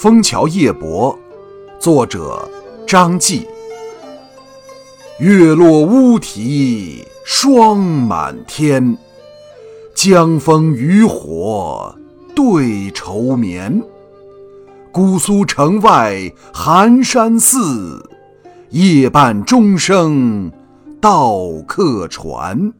枫桥夜泊作者张继。月落乌啼霜满天江枫渔火对愁眠。姑苏城外寒山寺夜半钟声到客船。